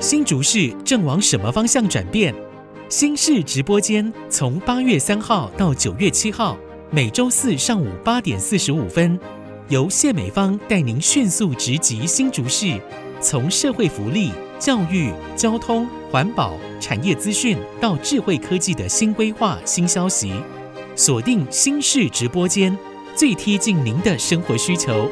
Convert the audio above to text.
新竹市正往什么方向转变？新市直播间从八月三号到九月七号，每周四上午八点四十五分，由谢美芳带您迅速直击新竹市，从社会福利、教育、交通、环保、产业资讯到智慧科技的新规划、新消息，锁定新市直播间，最贴近您的生活需求。